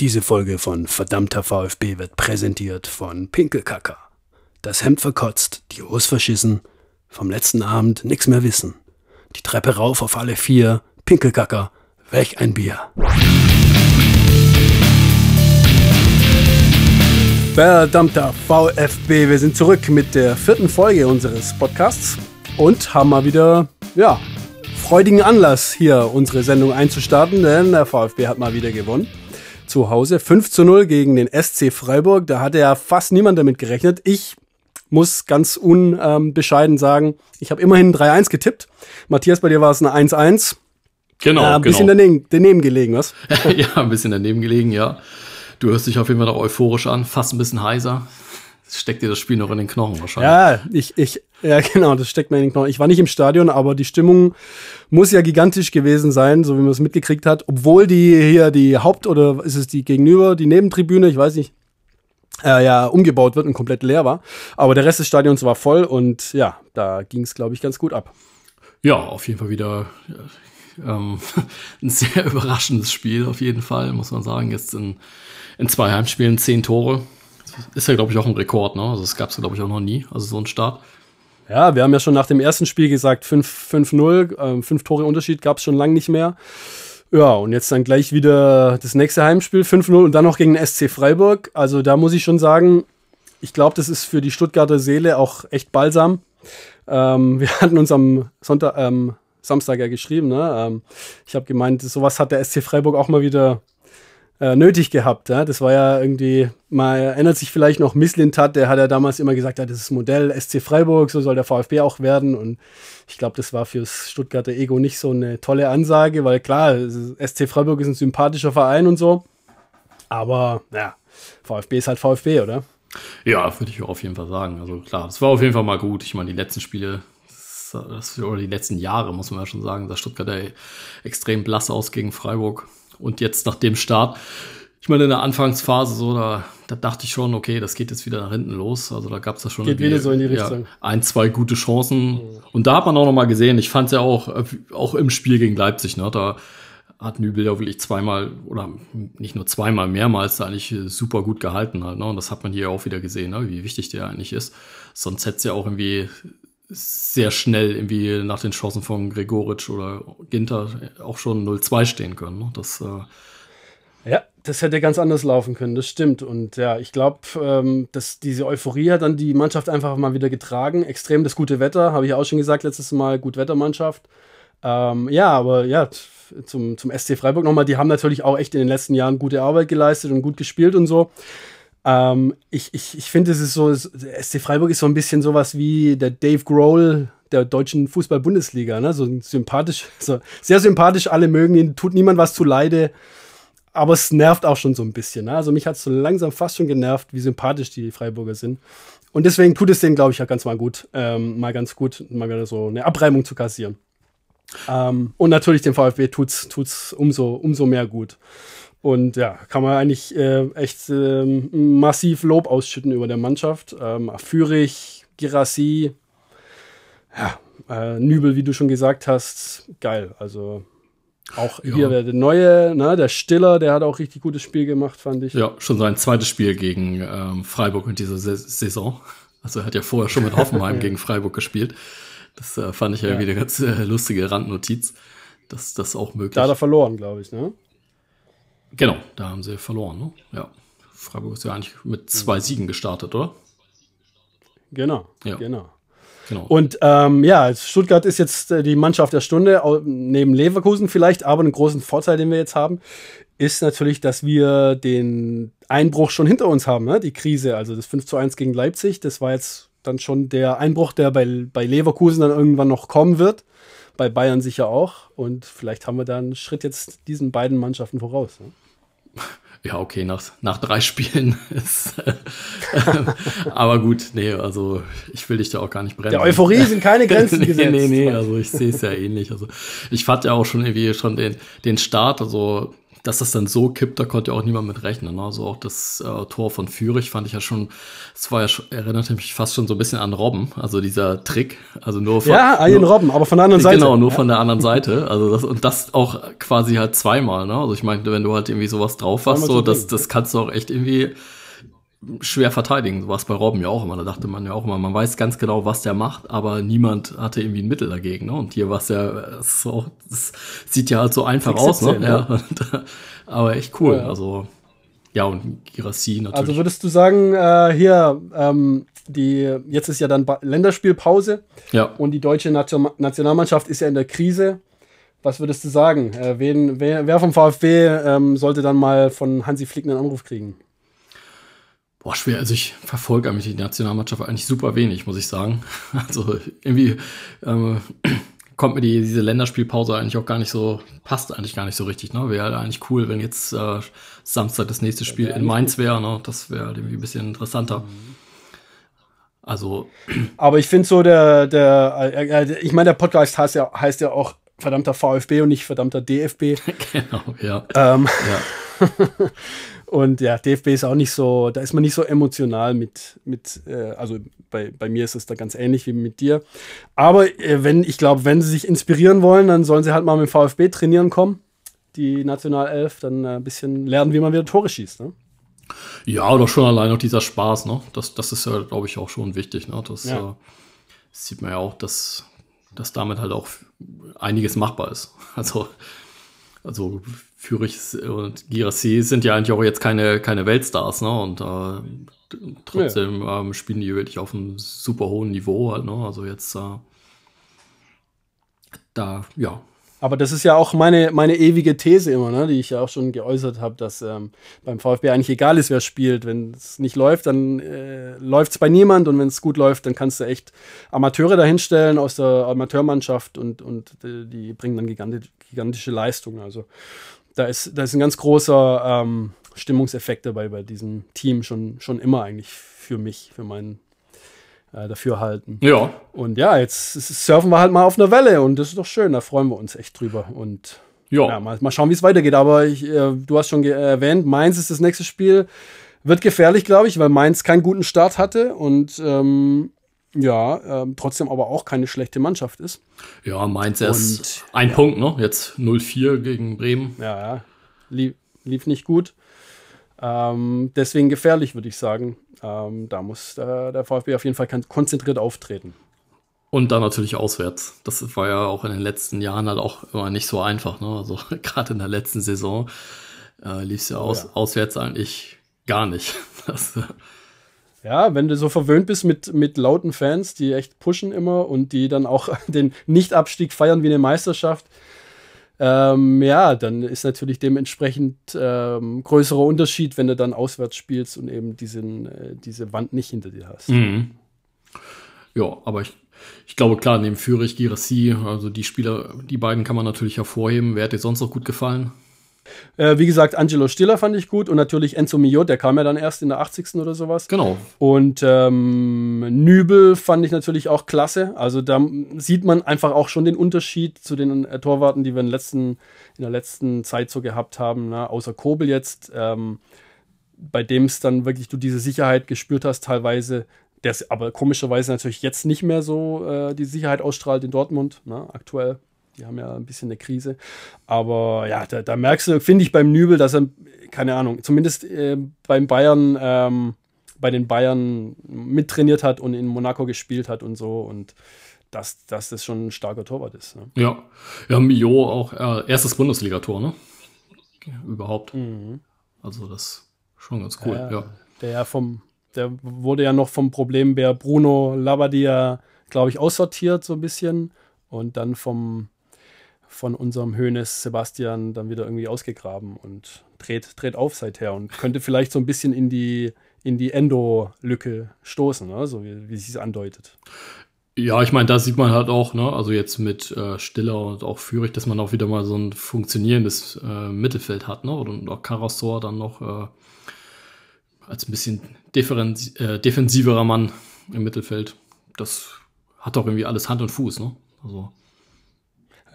Diese Folge von Verdammter VfB wird präsentiert von Pinkelkacker. Das Hemd verkotzt, die Hose verschissen, vom letzten Abend nix mehr wissen. Die Treppe rauf auf alle vier, Pinkelkacker, weg ein Bier. Verdammter VfB, wir sind zurück mit der vierten Folge unseres Podcasts und haben mal wieder, ja, freudigen Anlass, hier unsere Sendung einzustarten, denn der VfB hat mal wieder gewonnen. Zu Hause 5 zu 0 gegen den SC Freiburg. Da hatte ja fast niemand damit gerechnet. Ich muss ganz unbescheiden sagen, ich habe immerhin 3-1 getippt. Matthias, bei dir war es eine 1-1. Genau. Äh, ein bisschen genau. daneben, daneben gelegen, was? ja, ein bisschen daneben gelegen, ja. Du hörst dich auf jeden Fall noch euphorisch an, fast ein bisschen heiser. Steckt dir das Spiel noch in den Knochen wahrscheinlich. Ja, ich, ich, ja, genau, das steckt mir in den Knochen. Ich war nicht im Stadion, aber die Stimmung muss ja gigantisch gewesen sein, so wie man es mitgekriegt hat. Obwohl die hier die Haupt- oder ist es die gegenüber, die Nebentribüne, ich weiß nicht, äh, ja, umgebaut wird und komplett leer war. Aber der Rest des Stadions war voll und ja, da ging es, glaube ich, ganz gut ab. Ja, auf jeden Fall wieder ja, ähm, ein sehr überraschendes Spiel, auf jeden Fall, muss man sagen. Jetzt in, in zwei Heimspielen zehn Tore. Ist ja, glaube ich, auch ein Rekord, ne? Also, das gab es, glaube ich, auch noch nie. Also, so ein Start. Ja, wir haben ja schon nach dem ersten Spiel gesagt, 5-0, äh, fünf Tore Unterschied gab es schon lange nicht mehr. Ja, und jetzt dann gleich wieder das nächste Heimspiel, 5-0 und dann noch gegen den SC Freiburg. Also da muss ich schon sagen, ich glaube, das ist für die Stuttgarter Seele auch echt balsam. Ähm, wir hatten uns am Sonntag, ähm, Samstag ja geschrieben. Ne? Ähm, ich habe gemeint, sowas hat der SC Freiburg auch mal wieder äh, nötig gehabt. Ja? Das war ja irgendwie, man erinnert sich vielleicht noch, Misslintat, der hat ja damals immer gesagt, ja, das ist Modell SC Freiburg, so soll der VfB auch werden. Und ich glaube, das war fürs Stuttgarter Ego nicht so eine tolle Ansage, weil klar, SC Freiburg ist ein sympathischer Verein und so. Aber ja, VfB ist halt VfB, oder? Ja, würde ich auf jeden Fall sagen. Also klar, das war auf jeden Fall mal gut. Ich meine, die letzten Spiele, das, oder die letzten Jahre, muss man ja schon sagen, sah Stuttgart extrem blass aus gegen Freiburg. Und jetzt nach dem Start, ich meine, in der Anfangsphase so, da, da dachte ich schon, okay, das geht jetzt wieder nach hinten los. Also da gab es da schon geht wieder so in die Richtung. Ja, ein, zwei gute Chancen. Mhm. Und da hat man auch noch mal gesehen, ich fand es ja auch, auch im Spiel gegen Leipzig, ne, da hat Nübel ja wirklich zweimal oder nicht nur zweimal, mehrmals eigentlich super gut gehalten halt. Ne? Und das hat man hier auch wieder gesehen, ne? wie wichtig der eigentlich ist. Sonst hätte es ja auch irgendwie sehr schnell irgendwie nach den Chancen von Gregoritsch oder Ginter auch schon 0-2 stehen können. Ne? Das, äh ja, das hätte ganz anders laufen können, das stimmt. Und ja, ich glaube, ähm, dass diese Euphorie hat dann die Mannschaft einfach mal wieder getragen. Extrem das gute Wetter, habe ich auch schon gesagt letztes Mal, Gutwettermannschaft. Ähm, ja, aber ja, zum, zum SC Freiburg nochmal, die haben natürlich auch echt in den letzten Jahren gute Arbeit geleistet und gut gespielt und so. Ähm, ich ich, ich finde, es ist so, der SC Freiburg ist so ein bisschen sowas wie der Dave Grohl der deutschen Fußball-Bundesliga, ne? So sympathisch, so sehr sympathisch, alle mögen ihn, tut niemand was zu Leide, aber es nervt auch schon so ein bisschen. Ne? Also mich hat es so langsam fast schon genervt, wie sympathisch die Freiburger sind. Und deswegen tut es denen, glaube ich, ja ganz mal gut, ähm, mal ganz gut, mal wieder so eine Abreibung zu kassieren. Ähm, und natürlich dem VfB tut's, tut's umso, umso mehr gut. Und ja, kann man eigentlich äh, echt äh, massiv Lob ausschütten über der Mannschaft. Ähm, Fürich, Girassi, ja, äh, Nübel, wie du schon gesagt hast, geil. Also auch ja. hier der, neue, ne, der Stiller, der hat auch richtig gutes Spiel gemacht, fand ich. Ja, schon sein zweites Spiel gegen ähm, Freiburg in dieser Saison. Also er hat ja vorher schon mit Hoffenheim gegen Freiburg gespielt. Das äh, fand ich ja, ja. irgendwie eine ganz äh, lustige Randnotiz, dass das auch möglich ist. Da hat er verloren, glaube ich, ne? Genau, da haben sie verloren, ne? Ja. Freiburg ist ja eigentlich mit zwei Siegen gestartet, oder? Genau, ja. genau. Genau. Und ähm, ja, Stuttgart ist jetzt äh, die Mannschaft der Stunde, neben Leverkusen vielleicht, aber einen großen Vorteil, den wir jetzt haben, ist natürlich, dass wir den Einbruch schon hinter uns haben, ne? die Krise. Also das 5 zu 1 gegen Leipzig, das war jetzt dann schon der Einbruch, der bei, bei Leverkusen dann irgendwann noch kommen wird. Bei Bayern sicher auch. Und vielleicht haben wir da einen Schritt jetzt diesen beiden Mannschaften voraus. Ne? Ja, okay, nach, nach drei Spielen ist. Äh, aber gut, nee, also ich will dich da auch gar nicht brennen. Der Euphorie sind keine Grenzen nee, gesetzt. Nee, nee, also ich sehe es ja ähnlich. Also ich fand ja auch schon irgendwie schon den, den Start, also dass das dann so kippt, da konnte ja auch niemand mit rechnen. Ne? Also auch das äh, Tor von Fürich fand ich ja schon, es war ja schon, erinnerte mich fast schon so ein bisschen an Robben, also dieser Trick. Also nur von, Ja, Ian Robben, aber von der anderen Seite. Genau, nur ja. von der anderen Seite. Also das, und das auch quasi halt zweimal, ne? Also ich meine, wenn du halt irgendwie sowas drauf hast, so, das, das kannst du auch echt irgendwie schwer verteidigen. So war es bei Robben ja auch immer. Da dachte man ja auch immer, man weiß ganz genau, was der macht, aber niemand hatte irgendwie ein Mittel dagegen. Ne? Und hier war es ja, das, auch, das sieht ja halt so einfach aus. Ne? Ja. Aber echt cool. Ja. Also ja, und Girassi natürlich. Also würdest du sagen, äh, hier, ähm, die, jetzt ist ja dann Länderspielpause ja. und die deutsche Nation Nationalmannschaft ist ja in der Krise. Was würdest du sagen? Äh, wen, wer, wer vom VfB ähm, sollte dann mal von Hansi Flick einen Anruf kriegen? Boah, schwer. Also ich verfolge eigentlich die Nationalmannschaft eigentlich super wenig, muss ich sagen. Also irgendwie ähm, kommt mir die, diese Länderspielpause eigentlich auch gar nicht so, passt eigentlich gar nicht so richtig. Ne? Wäre halt eigentlich cool, wenn jetzt äh, Samstag das nächste Spiel in Mainz wäre. Ne? Das wäre halt irgendwie ein bisschen interessanter. Mhm. Also. Aber ich finde so, der, der, äh, ich meine, der Podcast heißt ja, heißt ja auch verdammter VfB und nicht verdammter DFB. genau, ja. Ähm, ja. Und ja, DFB ist auch nicht so, da ist man nicht so emotional mit, mit äh, also bei, bei mir ist es da ganz ähnlich wie mit dir. Aber äh, wenn, ich glaube, wenn sie sich inspirieren wollen, dann sollen sie halt mal mit dem VfB trainieren kommen, die Nationalelf, dann äh, ein bisschen lernen, wie man wieder Tore schießt. Ne? Ja, oder schon allein auch dieser Spaß, ne? Das, das ist ja, glaube ich, auch schon wichtig, ne? Das ja. äh, sieht man ja auch, dass, dass damit halt auch einiges machbar ist. Also also Fürich und Girassi sind ja eigentlich auch jetzt keine, keine Weltstars, ne? Und äh, trotzdem ja. ähm, spielen die wirklich auf einem super hohen Niveau halt, ne? Also jetzt äh, da, ja, aber das ist ja auch meine, meine ewige These immer, ne, die ich ja auch schon geäußert habe, dass ähm, beim VfB eigentlich egal ist, wer spielt. Wenn es nicht läuft, dann äh, läuft es bei niemand und wenn es gut läuft, dann kannst du echt Amateure dahinstellen aus der Amateurmannschaft und, und die, die bringen dann gigantisch, gigantische Leistungen. Also da ist, da ist ein ganz großer ähm, Stimmungseffekt dabei bei diesem Team schon, schon immer eigentlich für mich, für meinen äh, dafür halten. Ja. Und ja, jetzt surfen wir halt mal auf einer Welle und das ist doch schön, da freuen wir uns echt drüber. Und ja, ja mal, mal, schauen, wie es weitergeht. Aber ich, äh, du hast schon erwähnt, Mainz ist das nächste Spiel. Wird gefährlich, glaube ich, weil Mainz keinen guten Start hatte und ähm, ja, ähm, trotzdem aber auch keine schlechte Mannschaft ist. Ja, Mainz erst und, ein ja. Punkt, ne? Jetzt 0-4 gegen Bremen. Ja, ja. Lief, lief nicht gut. Ähm, deswegen gefährlich, würde ich sagen. Ähm, da muss äh, der VfB auf jeden Fall konzentriert auftreten. Und dann natürlich auswärts. Das war ja auch in den letzten Jahren halt auch immer nicht so einfach. Ne? Also gerade in der letzten Saison äh, lief es ja, aus, ja. auswärts eigentlich gar nicht. Das, ja, wenn du so verwöhnt bist mit, mit lauten Fans, die echt pushen immer und die dann auch den Nicht-Abstieg feiern wie eine Meisterschaft, ähm, ja, dann ist natürlich dementsprechend ähm, größerer Unterschied, wenn du dann auswärts spielst und eben diesen, äh, diese Wand nicht hinter dir hast. Mhm. Ja, aber ich, ich glaube, klar, neben Fürich, Girassi, also die Spieler, die beiden kann man natürlich hervorheben. Wer hat dir sonst noch gut gefallen? Äh, wie gesagt, Angelo Stiller fand ich gut und natürlich Enzo Mio, der kam ja dann erst in der 80. oder sowas. Genau. Und ähm, Nübel fand ich natürlich auch klasse. Also da sieht man einfach auch schon den Unterschied zu den äh, Torwarten, die wir in, letzten, in der letzten Zeit so gehabt haben, ne? außer Kobel jetzt. Ähm, bei dem es dann wirklich du diese Sicherheit gespürt hast, teilweise, der aber komischerweise natürlich jetzt nicht mehr so äh, die Sicherheit ausstrahlt in Dortmund, ne, aktuell. Die haben ja ein bisschen eine Krise. Aber ja, da, da merkst du, finde ich beim Nübel, dass er, keine Ahnung, zumindest äh, beim Bayern, ähm, bei den Bayern mittrainiert hat und in Monaco gespielt hat und so. Und dass, dass das schon ein starker Torwart ist. Ne? Ja, ja, Mio auch äh, erstes Bundesligator, ne? Überhaupt. Mhm. Also das ist schon ganz cool, ja. ja. Der ja vom, der wurde ja noch vom Problembär Bruno Labbadia, glaube ich, aussortiert, so ein bisschen. Und dann vom von unserem Hönes Sebastian dann wieder irgendwie ausgegraben und dreht, dreht auf seither und könnte vielleicht so ein bisschen in die, in die Endo-Lücke stoßen, ne? so wie, wie sich es andeutet. Ja, ich meine, da sieht man halt auch, ne, also jetzt mit äh, Stiller und auch Führig, dass man auch wieder mal so ein funktionierendes äh, Mittelfeld hat, ne? Und auch Karasor dann noch äh, als ein bisschen äh, defensiverer Mann im Mittelfeld. Das hat doch irgendwie alles Hand und Fuß, ne? Also.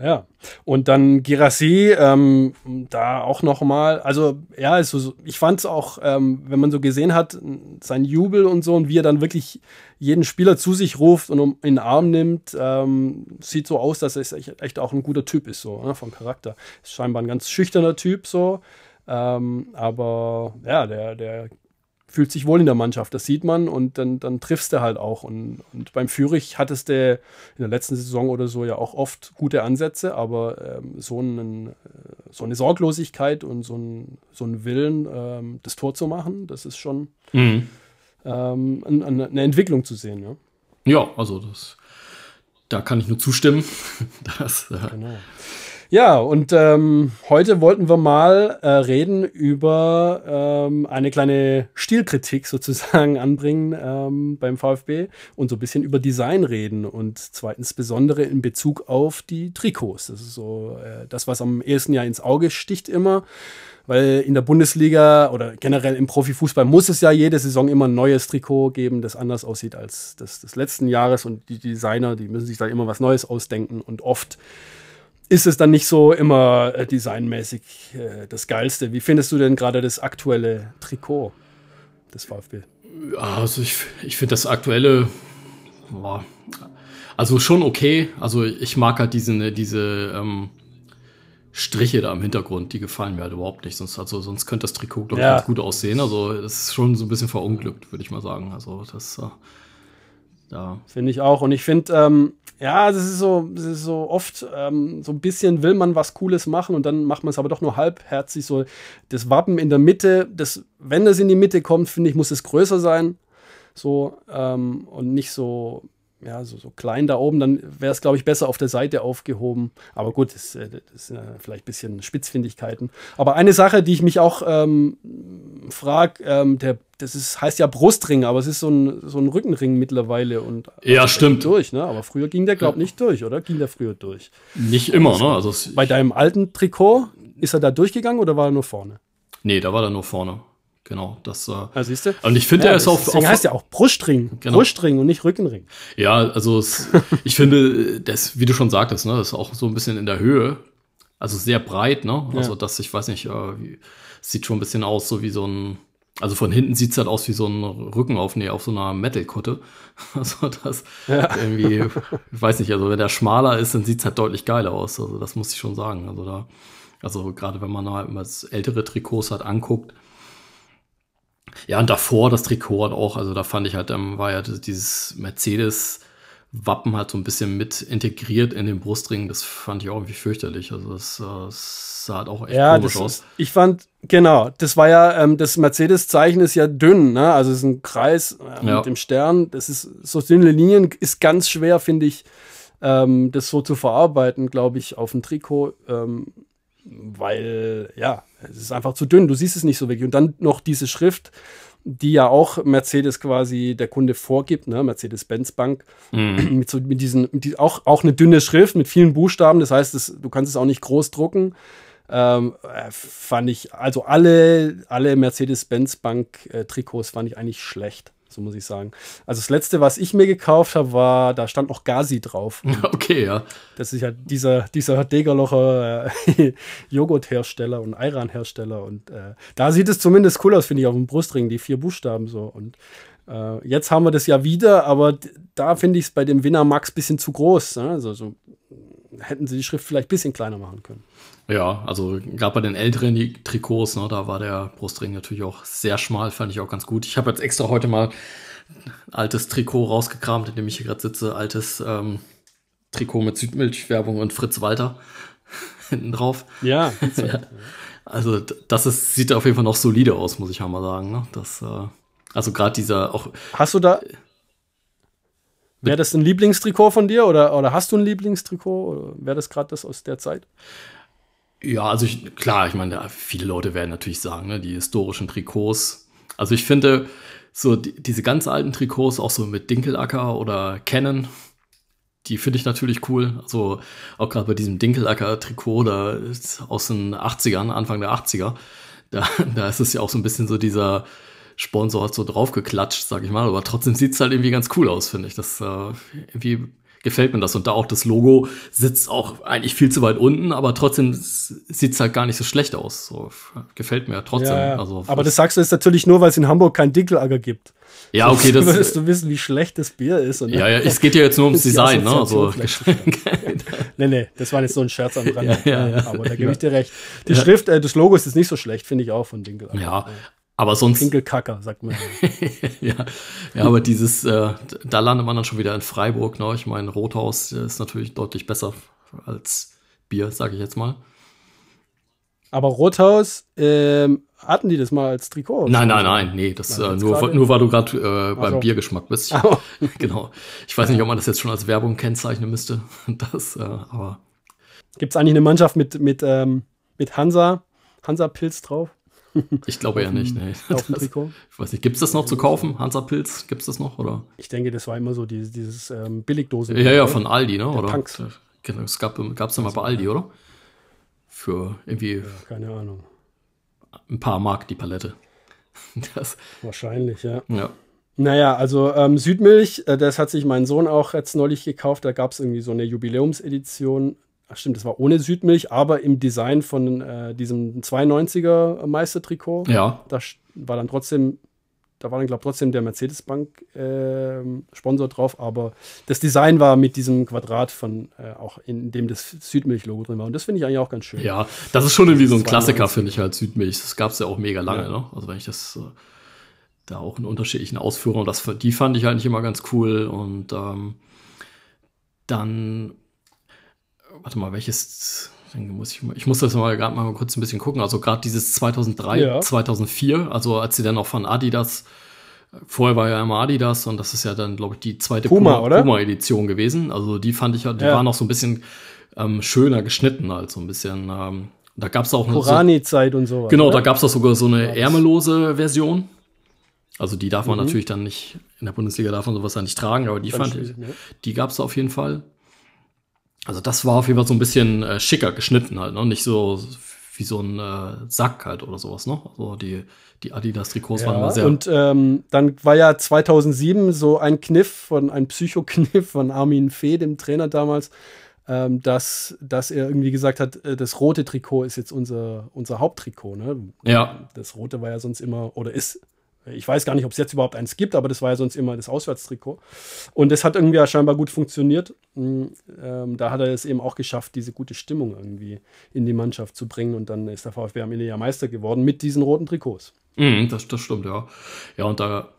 Ja, und dann Girassi, ähm, da auch nochmal, also ja, also, ich fand es auch, ähm, wenn man so gesehen hat, sein Jubel und so und wie er dann wirklich jeden Spieler zu sich ruft und um in den Arm nimmt, ähm, sieht so aus, dass er echt, echt auch ein guter Typ ist, so ne, vom Charakter. Ist scheinbar ein ganz schüchterner Typ, so. Ähm, aber ja, der, der fühlt sich wohl in der Mannschaft, das sieht man und dann, dann triffst du halt auch. Und, und beim Fürich hattest du in der letzten Saison oder so ja auch oft gute Ansätze, aber ähm, so, einen, äh, so eine Sorglosigkeit und so ein, so ein Willen, ähm, das Tor zu machen, das ist schon mhm. ähm, eine, eine Entwicklung zu sehen. Ja, ja also das, da kann ich nur zustimmen. das, äh, genau. Ja, und ähm, heute wollten wir mal äh, reden über ähm, eine kleine Stilkritik sozusagen anbringen ähm, beim VfB und so ein bisschen über Design reden und zweitens besondere in Bezug auf die Trikots. Das ist so äh, das, was am ehesten ja ins Auge sticht immer weil in der Bundesliga oder generell im Profifußball muss es ja jede Saison immer ein neues Trikot geben, das anders aussieht als das des letzten Jahres und die Designer, die müssen sich da immer was Neues ausdenken und oft ist es dann nicht so immer äh, designmäßig äh, das Geilste. Wie findest du denn gerade das aktuelle Trikot des VfB? Also ich, ich finde das aktuelle, boah, also schon okay. Also ich mag halt diese, diese ähm, Striche da im Hintergrund, die gefallen mir halt überhaupt nicht. Sonst, also, sonst könnte das Trikot, glaube ich, ja. ganz gut aussehen. Also das ist schon so ein bisschen verunglückt, würde ich mal sagen. Also das, äh, da. Finde ich auch. Und ich finde, ähm, ja, das ist so, das ist so oft ähm, so ein bisschen will man was Cooles machen und dann macht man es aber doch nur halbherzig. So das Wappen in der Mitte, das, wenn das in die Mitte kommt, finde ich, muss es größer sein. So ähm, und nicht so ja, so, so klein da oben, dann wäre es, glaube ich, besser auf der Seite aufgehoben. Aber gut, das, äh, das sind vielleicht ein bisschen Spitzfindigkeiten. Aber eine Sache, die ich mich auch ähm, frage, ähm, das ist, heißt ja Brustring, aber es ist so ein, so ein Rückenring mittlerweile. Und ja, stimmt. Durch, ne? Aber früher ging der, glaube ich, nicht durch, oder? Ging der früher durch? Nicht immer, ne? Also Bei deinem alten Trikot, ist er da durchgegangen oder war er nur vorne? Nee, da war er nur vorne. Genau, das. Äh, ja, siehst du? Und ich finde, ja, er ist auch. Deswegen heißt ja auch Brustring. Genau. Brustring und nicht Rückenring. Ja, also es, ich finde, das, wie du schon sagtest, ne, das ist auch so ein bisschen in der Höhe. Also sehr breit, ne? Also ja. das, ich weiß nicht, äh, wie, sieht schon ein bisschen aus, so wie so ein. Also von hinten sieht's halt aus wie so ein Rücken auf, nee, auf so einer Metal-Kutte. Also das ja. irgendwie, ich weiß nicht, also wenn der schmaler ist, dann sieht's halt deutlich geiler aus. Also das muss ich schon sagen. Also da, also gerade wenn man halt mal ältere Trikots hat anguckt, ja, und davor das Trikot hat auch, also da fand ich halt, ähm, war ja dieses Mercedes Wappen halt so ein bisschen mit integriert in den Brustring. Das fand ich auch irgendwie fürchterlich. Also das, das sah halt auch echt ja, komisch aus. ich fand, genau, das war ja, ähm, das Mercedes-Zeichen ist ja dünn, ne? Also es ist ein Kreis äh, ja. mit dem Stern. Das ist so dünne Linien, ist ganz schwer, finde ich, ähm, das so zu verarbeiten, glaube ich, auf dem Trikot. Ähm, weil, ja, es ist einfach zu dünn, du siehst es nicht so wirklich. Und dann noch diese Schrift, die ja auch Mercedes quasi der Kunde vorgibt, ne? Mercedes-Benz Bank, mm. mit, so, mit diesen, mit die, auch, auch eine dünne Schrift mit vielen Buchstaben, das heißt, das, du kannst es auch nicht groß drucken. Ähm, äh, fand ich, also alle, alle Mercedes-Benz Bank-Trikots äh, fand ich eigentlich schlecht so muss ich sagen. Also das letzte, was ich mir gekauft habe, war, da stand noch Gazi drauf. Okay, ja. Das ist ja dieser, dieser Degerlocher äh, Joghurthersteller und Ayran-Hersteller. Und äh, da sieht es zumindest cool aus, finde ich, auf dem Brustring, die vier Buchstaben so. Und äh, jetzt haben wir das ja wieder, aber da finde ich es bei dem Winner Max ein bisschen zu groß. Ne? Also so hätten sie die Schrift vielleicht ein bisschen kleiner machen können. Ja, also gerade bei den älteren Trikots, ne, da war der Brustring natürlich auch sehr schmal, fand ich auch ganz gut. Ich habe jetzt extra heute mal ein altes Trikot rausgekramt, in dem ich hier gerade sitze. Altes ähm, Trikot mit Südmilch-Werbung und Fritz Walter hinten drauf. Ja. ja. Also das ist, sieht auf jeden Fall noch solide aus, muss ich auch mal sagen. Ne? Das, äh, also gerade dieser auch. Hast du da. Wäre das ein Lieblingstrikot von dir oder, oder hast du ein Lieblingstrikot? Wäre das gerade das aus der Zeit? Ja, also ich, klar, ich meine, viele Leute werden natürlich sagen, ne, die historischen Trikots. Also ich finde, so die, diese ganz alten Trikots, auch so mit Dinkelacker oder Canon, die finde ich natürlich cool. Also auch gerade bei diesem Dinkelacker-Trikot da aus den 80ern, Anfang der 80er, da, da ist es ja auch so ein bisschen so dieser Sponsor hat so draufgeklatscht, sag ich mal, aber trotzdem sieht es halt irgendwie ganz cool aus, finde ich. Das äh, irgendwie gefällt mir das. Und da auch das Logo sitzt auch eigentlich viel zu weit unten, aber trotzdem sieht es halt gar nicht so schlecht aus. So, gefällt mir trotzdem. Ja, ja. Also, aber das sagst du jetzt natürlich nur, weil es in Hamburg kein Dinkelager gibt. Ja, okay, das würdest du wissen, wie schlecht das Bier ist. Und ja, ja, es geht ja jetzt nur ums Design, ne? Also, nee, nee, das war jetzt so ein Scherz am Rand. Ja, ja, ja. Aber da gebe ich dir recht. Die Schrift, äh, das Logo ist jetzt nicht so schlecht, finde ich auch von Dinkelager. Ja, aber sonst. Pinkelkacker, sagt man. ja, ja, aber dieses, äh, da landet man dann schon wieder in Freiburg, ne? Ich meine, Rothaus ist natürlich deutlich besser als Bier, sage ich jetzt mal. Aber Rothaus, ähm, hatten die das mal als Trikot? Nein, nein, nein, nee, das äh, nur, nur weil du gerade äh, beim so. Biergeschmack bist. Oh. genau. Ich weiß nicht, ob man das jetzt schon als Werbung kennzeichnen müsste. Das, äh, aber. Gibt es eigentlich eine Mannschaft mit, mit, ähm, mit Hansa, Hansa-Pilz drauf? Ich glaube ja nicht, nee. Auf dem Trikot? Ich weiß nicht, gibt es das noch zu kaufen? Hansa Pilz, gibt es das noch? Oder? Ich denke, das war immer so dieses, dieses ähm, Billigdosen. Ja, ja, von Aldi, ne? Der oder? Punks. Genau, es gab es immer bei Aldi, oder? Für irgendwie. Ja, keine Ahnung. Ein paar Mark die Palette. Das, Wahrscheinlich, ja. Ja. Naja, also ähm, Südmilch, äh, das hat sich mein Sohn auch jetzt neulich gekauft. Da gab es irgendwie so eine Jubiläumsedition ach stimmt, das war ohne Südmilch, aber im Design von äh, diesem 92er Meistertrikot. Ja. Da war dann trotzdem, da war dann, glaube ich, trotzdem der Mercedes-Bank-Sponsor äh, drauf, aber das Design war mit diesem Quadrat von, äh, auch in dem das Südmilch-Logo drin war. Und das finde ich eigentlich auch ganz schön. Ja, das ist schon irgendwie so ein Klassiker, finde ich halt, Südmilch. Das gab es ja auch mega lange, ja. ne? Also wenn ich das äh, da auch in unterschiedlichen Ausführungen, das, die fand ich eigentlich immer ganz cool und ähm, dann warte mal, welches, muss ich, ich muss das mal gerade mal kurz ein bisschen gucken. Also gerade dieses 2003, ja. 2004, also als sie dann auch von Adidas, vorher war ja immer Adidas und das ist ja dann, glaube ich, die zweite Puma, Puma, Puma Edition gewesen. Also die fand ich, die ja. war noch so ein bisschen ähm, schöner geschnitten, halt so ein bisschen. Ähm, da gab es auch noch Korani-Zeit so, und so. Genau, oder? da gab es auch sogar so eine ärmellose Version. Also die darf man mhm. natürlich dann nicht, in der Bundesliga darf man sowas ja nicht tragen, aber die dann fand ich, ne? die gab es auf jeden Fall. Also das war auf jeden Fall so ein bisschen äh, schicker geschnitten halt, ne? Nicht so wie so ein äh, Sack halt oder sowas, ne? Also die, die Adidas-Trikots ja, waren immer sehr. Und ähm, dann war ja 2007 so ein Kniff von, ein Psychokniff von Armin Fee, dem Trainer damals, ähm, dass, dass er irgendwie gesagt hat, äh, das rote Trikot ist jetzt unser, unser Haupttrikot, ne? Ja. Das rote war ja sonst immer, oder ist ich weiß gar nicht, ob es jetzt überhaupt eins gibt, aber das war ja sonst immer das Auswärtstrikot. Und das hat irgendwie ja scheinbar gut funktioniert. Mm, ähm, da hat er es eben auch geschafft, diese gute Stimmung irgendwie in die Mannschaft zu bringen. Und dann ist der VfB am Ende ja Meister geworden mit diesen roten Trikots. Mm, das, das stimmt, ja. Ja, und da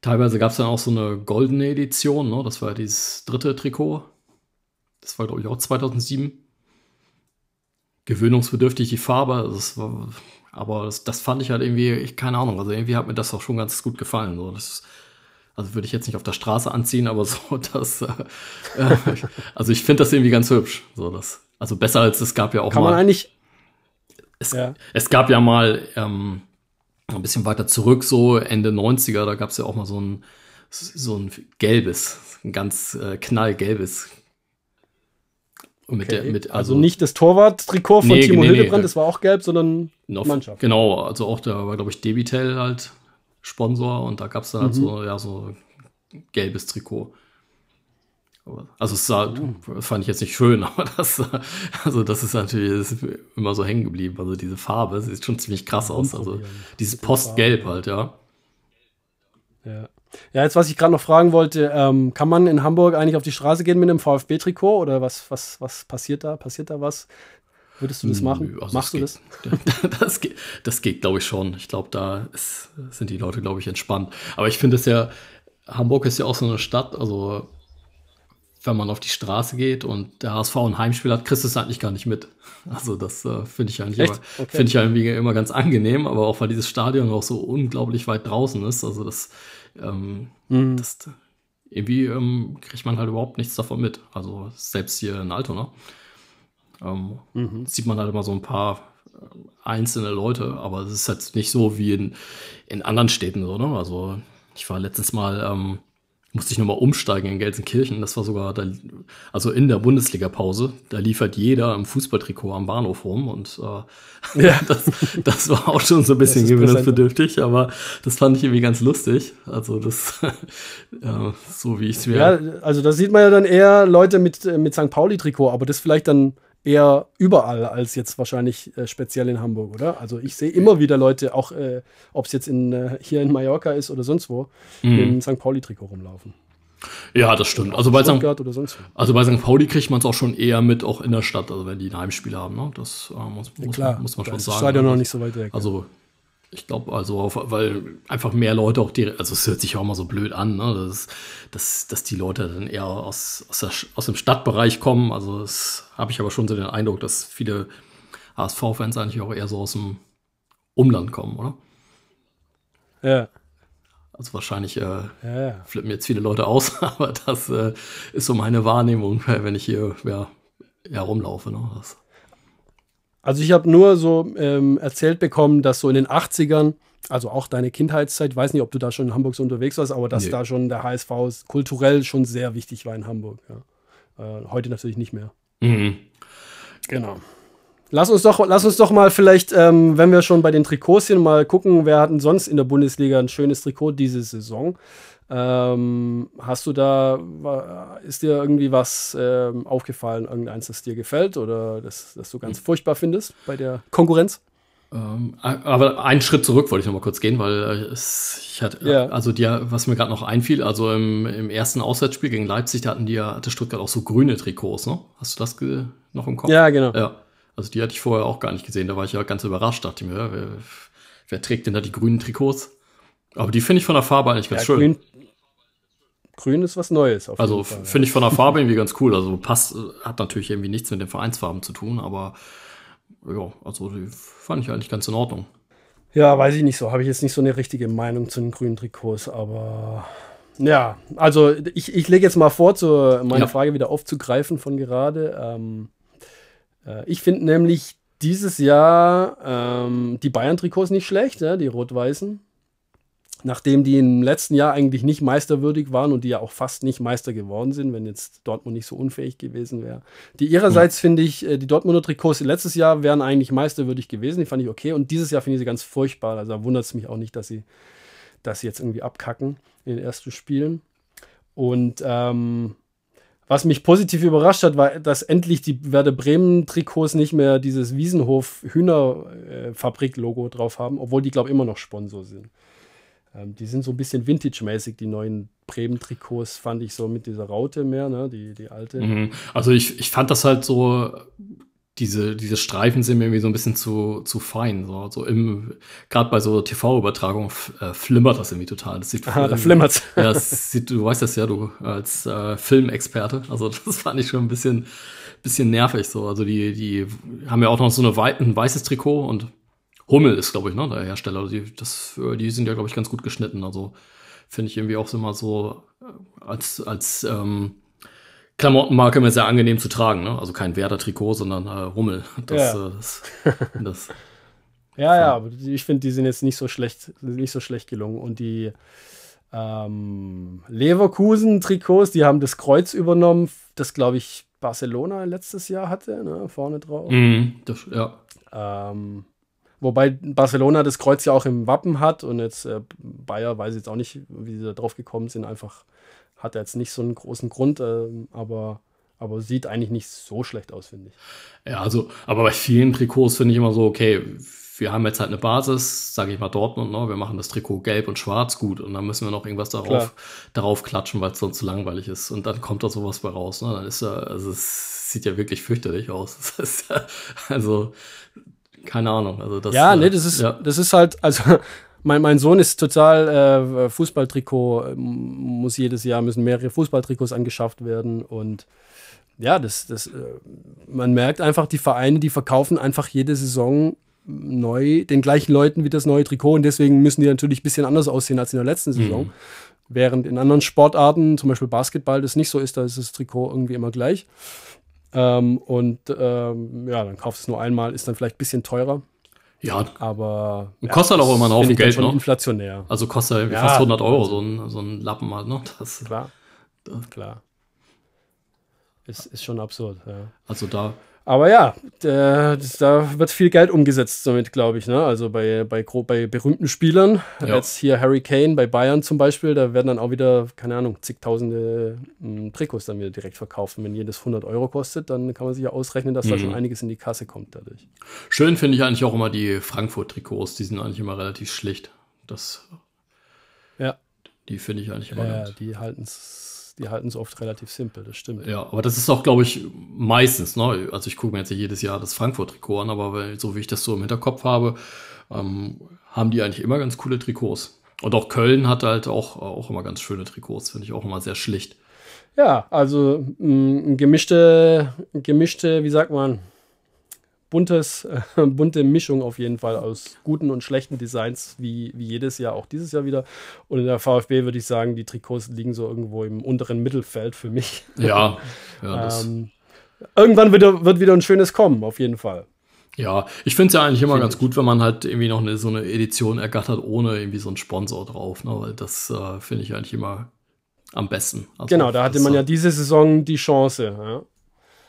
teilweise gab es dann auch so eine goldene Edition. Ne? Das war ja dieses dritte Trikot. Das war, glaube ich, auch 2007. Gewöhnungsbedürftig die Farbe. Das war aber das, das fand ich halt irgendwie, ich, keine Ahnung, also irgendwie hat mir das auch schon ganz gut gefallen. So, das, also würde ich jetzt nicht auf der Straße anziehen, aber so, das, äh, äh also ich finde das irgendwie ganz hübsch. So, das, also besser als es gab ja auch Kann mal. Man eigentlich, es, ja. es gab ja mal ähm, ein bisschen weiter zurück, so Ende 90er, da gab es ja auch mal so ein, so ein gelbes, ein ganz äh, knallgelbes okay. der, mit, also, also, nicht das Torwart-Trikot von nee, Timo nee, Hildebrand, nee, das war auch gelb, sondern noch, Mannschaft. Genau, also auch da war, glaube ich, Debitel halt Sponsor und da gab es dann halt mhm. so, ja, so gelbes Trikot. Also es sah, mhm. fand ich jetzt nicht schön, aber das, also das ist natürlich das ist immer so hängen geblieben. Also diese Farbe sieht schon ziemlich krass aus. Also dieses Postgelb halt, ja. Ja. Ja, jetzt was ich gerade noch fragen wollte, ähm, kann man in Hamburg eigentlich auf die Straße gehen mit einem VfB-Trikot oder was, was, was passiert da? Passiert da was? Würdest du das machen? Also Machst du geht, das? das geht, das geht glaube ich, schon. Ich glaube, da ist, sind die Leute, glaube ich, entspannt. Aber ich finde es ja, Hamburg ist ja auch so eine Stadt, also wenn man auf die Straße geht und der HSV ein Heimspiel hat, kriegst du es eigentlich gar nicht mit. Also das äh, finde ich eigentlich immer, okay. finde ich irgendwie immer ganz angenehm, aber auch weil dieses Stadion auch so unglaublich weit draußen ist. Also das ähm, mhm. das, irgendwie ähm, kriegt man halt überhaupt nichts davon mit. Also selbst hier in Altona ähm, mhm. sieht man halt immer so ein paar äh, einzelne Leute, aber es ist halt nicht so wie in, in anderen Städten so, ne? Also ich war letztens mal ähm, musste ich nochmal umsteigen in Gelsenkirchen. Das war sogar, da, also in der Bundesliga-Pause, da liefert jeder im Fußballtrikot am Bahnhof rum und äh, ja. das, das war auch schon so ein bisschen gewöhnungsbedürftig, aber das fand ich irgendwie ganz lustig. Also das, ja, so wie ich es mir. Ja, also da sieht man ja dann eher Leute mit, mit St. Pauli-Trikot, aber das vielleicht dann eher überall als jetzt wahrscheinlich äh, speziell in Hamburg, oder? Also ich sehe immer wieder Leute, auch äh, ob es jetzt in, äh, hier in Mallorca ist oder sonst wo, mhm. im St. Pauli-Trikot rumlaufen. Ja, das stimmt. Also bei, St. also bei St. Pauli kriegt man es auch schon eher mit, auch in der Stadt, also wenn die ein Heimspiel haben. Ne? Das äh, muss, muss, ja, muss, man schon sagen. Das Stadion noch nicht so weit weg. Also ich glaube, also, auf, weil einfach mehr Leute auch direkt, also es hört sich auch mal so blöd an, ne? dass, dass, dass die Leute dann eher aus, aus, der, aus dem Stadtbereich kommen. Also das habe ich aber schon so den Eindruck, dass viele HSV-Fans eigentlich auch eher so aus dem Umland kommen, oder? Ja. Also wahrscheinlich äh, ja, ja. flippen jetzt viele Leute aus, aber das äh, ist so meine Wahrnehmung, wenn ich hier ja, herumlaufe. Ne? Das, also ich habe nur so ähm, erzählt bekommen, dass so in den 80ern, also auch deine Kindheitszeit, weiß nicht, ob du da schon in Hamburg so unterwegs warst, aber dass nee. da schon der HSV kulturell schon sehr wichtig war in Hamburg. Ja. Äh, heute natürlich nicht mehr. Mhm. Genau. Lass uns doch, lass uns doch mal vielleicht, ähm, wenn wir schon bei den Trikots sind, mal gucken, wer hat denn sonst in der Bundesliga ein schönes Trikot diese Saison. Ähm, hast du da, ist dir irgendwie was ähm, aufgefallen, irgendeins, das dir gefällt oder das, das du ganz hm. furchtbar findest bei der Konkurrenz? Ähm, aber einen Schritt zurück wollte ich noch mal kurz gehen, weil äh, es, ich hatte, ja. also die, was mir gerade noch einfiel, also im, im, ersten Auswärtsspiel gegen Leipzig, da hatten die ja, hatte Stuttgart auch so grüne Trikots, ne? Hast du das noch im Kopf? Ja, genau. Ja. Also die hatte ich vorher auch gar nicht gesehen, da war ich ja ganz überrascht, dachte ich mir, wer, wer trägt denn da die grünen Trikots? Aber die finde ich von der Farbe eigentlich ganz ja, schön. Grün, Grün ist was Neues. also finde ich von der Farbe irgendwie ganz cool. Also passt, hat natürlich irgendwie nichts mit den Vereinsfarben zu tun, aber ja, also die fand ich eigentlich ganz in Ordnung. Ja, weiß ich nicht so. Habe ich jetzt nicht so eine richtige Meinung zu den grünen Trikots, aber ja, also ich, ich lege jetzt mal vor, zu, meine ja. Frage wieder aufzugreifen von gerade. Ähm, äh, ich finde nämlich dieses Jahr ähm, die Bayern-Trikots nicht schlecht, ja, die rot-weißen nachdem die im letzten Jahr eigentlich nicht meisterwürdig waren und die ja auch fast nicht Meister geworden sind, wenn jetzt Dortmund nicht so unfähig gewesen wäre. Die ihrerseits finde ich, äh, die Dortmunder Trikots letztes Jahr wären eigentlich meisterwürdig gewesen, die fand ich okay und dieses Jahr finde ich sie ganz furchtbar, also da wundert es mich auch nicht, dass sie, dass sie jetzt irgendwie abkacken in den ersten Spielen. Und ähm, was mich positiv überrascht hat, war, dass endlich die Werder Bremen Trikots nicht mehr dieses Wiesenhof Hühnerfabrik Logo drauf haben, obwohl die glaube ich immer noch Sponsor sind. Ähm, die sind so ein bisschen Vintage-mäßig, die neuen Bremen-Trikots, fand ich so mit dieser Raute mehr, ne? die, die alte. Mhm. Also ich, ich fand das halt so, diese, diese Streifen sind mir irgendwie so ein bisschen zu, zu fein. So, so im, gerade bei so TV-Übertragungen äh, flimmert das irgendwie total. Das sieht Aha, da flimmert's. Ja, sieht, du weißt das ja, du als äh, Filmexperte. Also das fand ich schon ein bisschen, bisschen nervig so. Also die, die haben ja auch noch so eine weit, ein weißes Trikot und Hummel ist, glaube ich, ne, der Hersteller. Die, das, die sind ja, glaube ich, ganz gut geschnitten. Also finde ich irgendwie auch immer so äh, als, als ähm, Klamottenmarke immer sehr angenehm zu tragen. Ne? Also kein Werder-Trikot, sondern äh, Hummel. Das, ja. Äh, das, das ja, ja, aber ich finde, die sind jetzt nicht so schlecht, nicht so schlecht gelungen. Und die ähm, Leverkusen-Trikots, die haben das Kreuz übernommen, das, glaube ich, Barcelona letztes Jahr hatte, ne? vorne drauf. Mm, das, ja. Ähm, Wobei Barcelona das Kreuz ja auch im Wappen hat und jetzt äh, Bayer weiß jetzt auch nicht, wie sie da drauf gekommen sind. Einfach hat er jetzt nicht so einen großen Grund, äh, aber, aber sieht eigentlich nicht so schlecht aus, finde ich. Ja, also, aber bei vielen Trikots finde ich immer so, okay, wir haben jetzt halt eine Basis, sage ich mal Dortmund, ne? wir machen das Trikot gelb und schwarz gut und dann müssen wir noch irgendwas darauf, darauf klatschen, weil es sonst zu langweilig ist und dann kommt da sowas bei raus. Ne? Dann ist ja, also es sieht ja wirklich fürchterlich aus. Also keine Ahnung. Also das, ja, nee, das ist, ja. das ist halt, also mein, mein Sohn ist total äh, Fußballtrikot, ähm, muss jedes Jahr, müssen mehrere Fußballtrikots angeschafft werden und ja, das, das, äh, man merkt einfach, die Vereine, die verkaufen einfach jede Saison neu den gleichen Leuten wie das neue Trikot und deswegen müssen die natürlich ein bisschen anders aussehen als in der letzten Saison. Mhm. Während in anderen Sportarten, zum Beispiel Basketball, das nicht so ist, da ist das Trikot irgendwie immer gleich. Ähm, und ähm, ja, dann kaufst du es nur einmal, ist dann vielleicht ein bisschen teurer. Ja. Aber. Ja, kostet auch immer einen Haufen Geld, schon ne? inflationär. Also kostet ja, fast 100 Euro so ein, so ein Lappen halt, ne? Das, klar. Das. Klar. Ist, ist schon absurd, ja. Also da. Aber ja, da, da wird viel Geld umgesetzt damit, glaube ich. Ne? Also bei, bei, bei berühmten Spielern, ja. jetzt hier Harry Kane bei Bayern zum Beispiel, da werden dann auch wieder, keine Ahnung, zigtausende hm, Trikots dann wieder direkt verkauft. Und wenn jedes 100 Euro kostet, dann kann man sich ja ausrechnen, dass mhm. da schon einiges in die Kasse kommt dadurch. Schön finde ich eigentlich auch immer die Frankfurt-Trikots, die sind eigentlich immer relativ schlicht. Das, ja. Die finde ich eigentlich immer Ja, die halten es die halten es oft relativ simpel, das stimmt. Ja, aber das ist auch, glaube ich, meistens, ne? Also ich gucke mir jetzt ja jedes Jahr das Frankfurt-Trikot an, aber so wie ich das so im Hinterkopf habe, ähm, haben die eigentlich immer ganz coole Trikots. Und auch Köln hat halt auch, auch immer ganz schöne Trikots, finde ich auch immer sehr schlicht. Ja, also mh, gemischte, gemischte, wie sagt man, buntes, äh, bunte Mischung auf jeden Fall aus guten und schlechten Designs, wie, wie jedes Jahr, auch dieses Jahr wieder. Und in der VfB würde ich sagen, die Trikots liegen so irgendwo im unteren Mittelfeld für mich. Ja. ja ähm, irgendwann wird, wird wieder ein schönes kommen, auf jeden Fall. Ja, ich finde es ja eigentlich immer ganz gut, wenn man halt irgendwie noch eine, so eine Edition ergattert, ohne irgendwie so einen Sponsor drauf, ne? weil das äh, finde ich eigentlich immer am besten. Also genau, da hatte man ja diese Saison die Chance. Ja?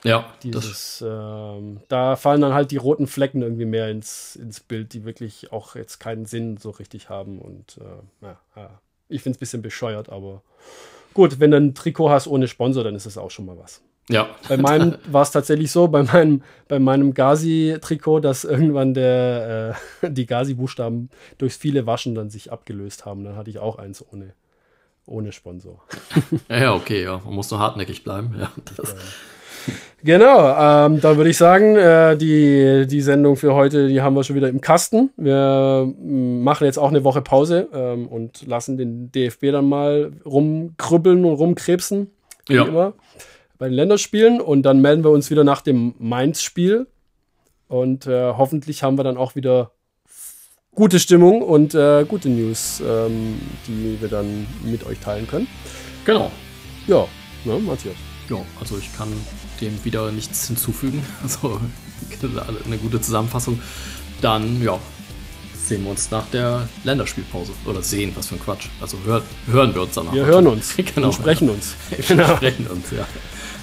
Ja. Dieses, ähm, da fallen dann halt die roten Flecken irgendwie mehr ins, ins Bild, die wirklich auch jetzt keinen Sinn so richtig haben. Und äh, ja, ja. ich finde es ein bisschen bescheuert, aber gut, wenn du ein Trikot hast ohne Sponsor, dann ist es auch schon mal was. Ja. Bei meinem war es tatsächlich so, bei meinem, bei meinem Gazi-Trikot, dass irgendwann der, äh, die Gazi-Buchstaben durchs viele Waschen dann sich abgelöst haben. Dann hatte ich auch eins ohne, ohne Sponsor. ja, okay, ja. Man muss nur hartnäckig bleiben. Ja, das, Genau, ähm, da würde ich sagen, äh, die, die Sendung für heute, die haben wir schon wieder im Kasten. Wir mm, machen jetzt auch eine Woche Pause ähm, und lassen den DFB dann mal rumkrübbeln und rumkrebsen. Wie ja. immer. Bei den Länderspielen. Und dann melden wir uns wieder nach dem Mainz-Spiel. Und äh, hoffentlich haben wir dann auch wieder gute Stimmung und äh, gute News, ähm, die wir dann mit euch teilen können. Genau. Ja, ne, Matthias. Ja, also ich kann dem wieder nichts hinzufügen. Also eine gute Zusammenfassung. Dann, ja, sehen wir uns nach der Länderspielpause. Oder sehen, was für ein Quatsch. Also hör, hören wir uns danach. Wir hören uns. genau. Und sprechen uns. wir sprechen uns, ja.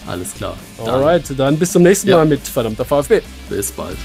Alles klar. Alright, dann bis zum nächsten Mal ja. mit verdammter VfB. Bis bald.